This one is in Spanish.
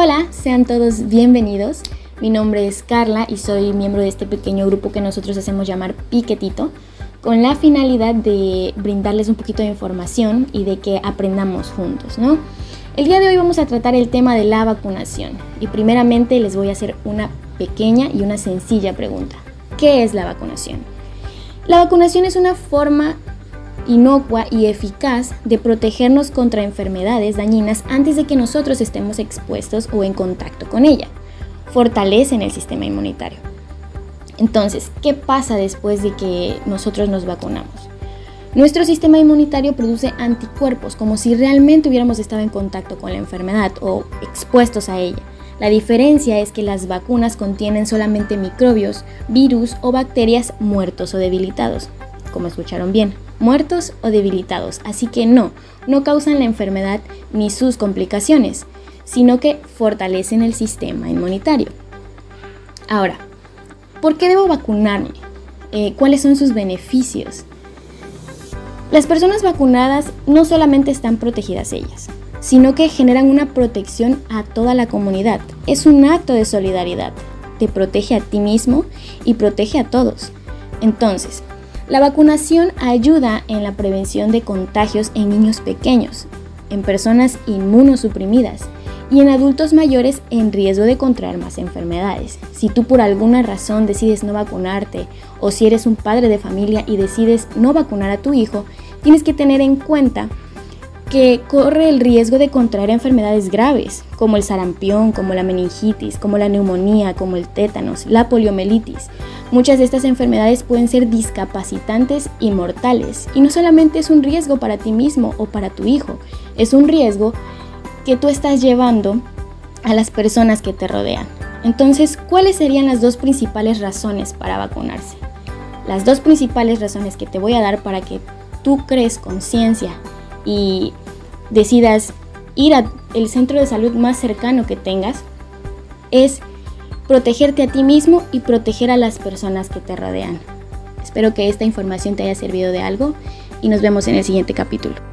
Hola, sean todos bienvenidos. Mi nombre es Carla y soy miembro de este pequeño grupo que nosotros hacemos llamar Piquetito, con la finalidad de brindarles un poquito de información y de que aprendamos juntos, ¿no? El día de hoy vamos a tratar el tema de la vacunación y primeramente les voy a hacer una pequeña y una sencilla pregunta. ¿Qué es la vacunación? La vacunación es una forma inocua y eficaz de protegernos contra enfermedades dañinas antes de que nosotros estemos expuestos o en contacto con ella. Fortalecen el sistema inmunitario. Entonces, ¿qué pasa después de que nosotros nos vacunamos? Nuestro sistema inmunitario produce anticuerpos como si realmente hubiéramos estado en contacto con la enfermedad o expuestos a ella. La diferencia es que las vacunas contienen solamente microbios, virus o bacterias muertos o debilitados, como escucharon bien muertos o debilitados, así que no, no causan la enfermedad ni sus complicaciones, sino que fortalecen el sistema inmunitario. Ahora, ¿por qué debo vacunarme? Eh, ¿Cuáles son sus beneficios? Las personas vacunadas no solamente están protegidas ellas, sino que generan una protección a toda la comunidad. Es un acto de solidaridad. Te protege a ti mismo y protege a todos. Entonces, la vacunación ayuda en la prevención de contagios en niños pequeños, en personas inmunosuprimidas y en adultos mayores en riesgo de contraer más enfermedades. Si tú por alguna razón decides no vacunarte o si eres un padre de familia y decides no vacunar a tu hijo, tienes que tener en cuenta que corre el riesgo de contraer enfermedades graves, como el sarampión, como la meningitis, como la neumonía, como el tétanos, la poliomielitis. Muchas de estas enfermedades pueden ser discapacitantes y mortales, y no solamente es un riesgo para ti mismo o para tu hijo, es un riesgo que tú estás llevando a las personas que te rodean. Entonces, ¿cuáles serían las dos principales razones para vacunarse? Las dos principales razones que te voy a dar para que tú crees conciencia y decidas ir al centro de salud más cercano que tengas, es protegerte a ti mismo y proteger a las personas que te rodean. Espero que esta información te haya servido de algo y nos vemos en el siguiente capítulo.